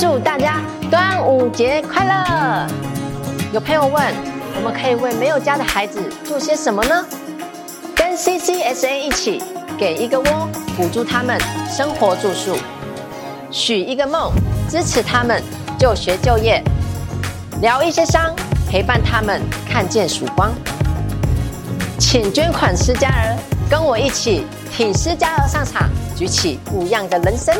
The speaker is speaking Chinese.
祝大家端午节快乐！有朋友问，我们可以为没有家的孩子做些什么呢？跟 CCSA 一起给一个窝，补助他们生活住宿；许一个梦，支持他们就学就业；疗一些伤，陪伴他们看见曙光。请捐款施家儿，跟我一起挺施家儿上场，举起不一样的人生。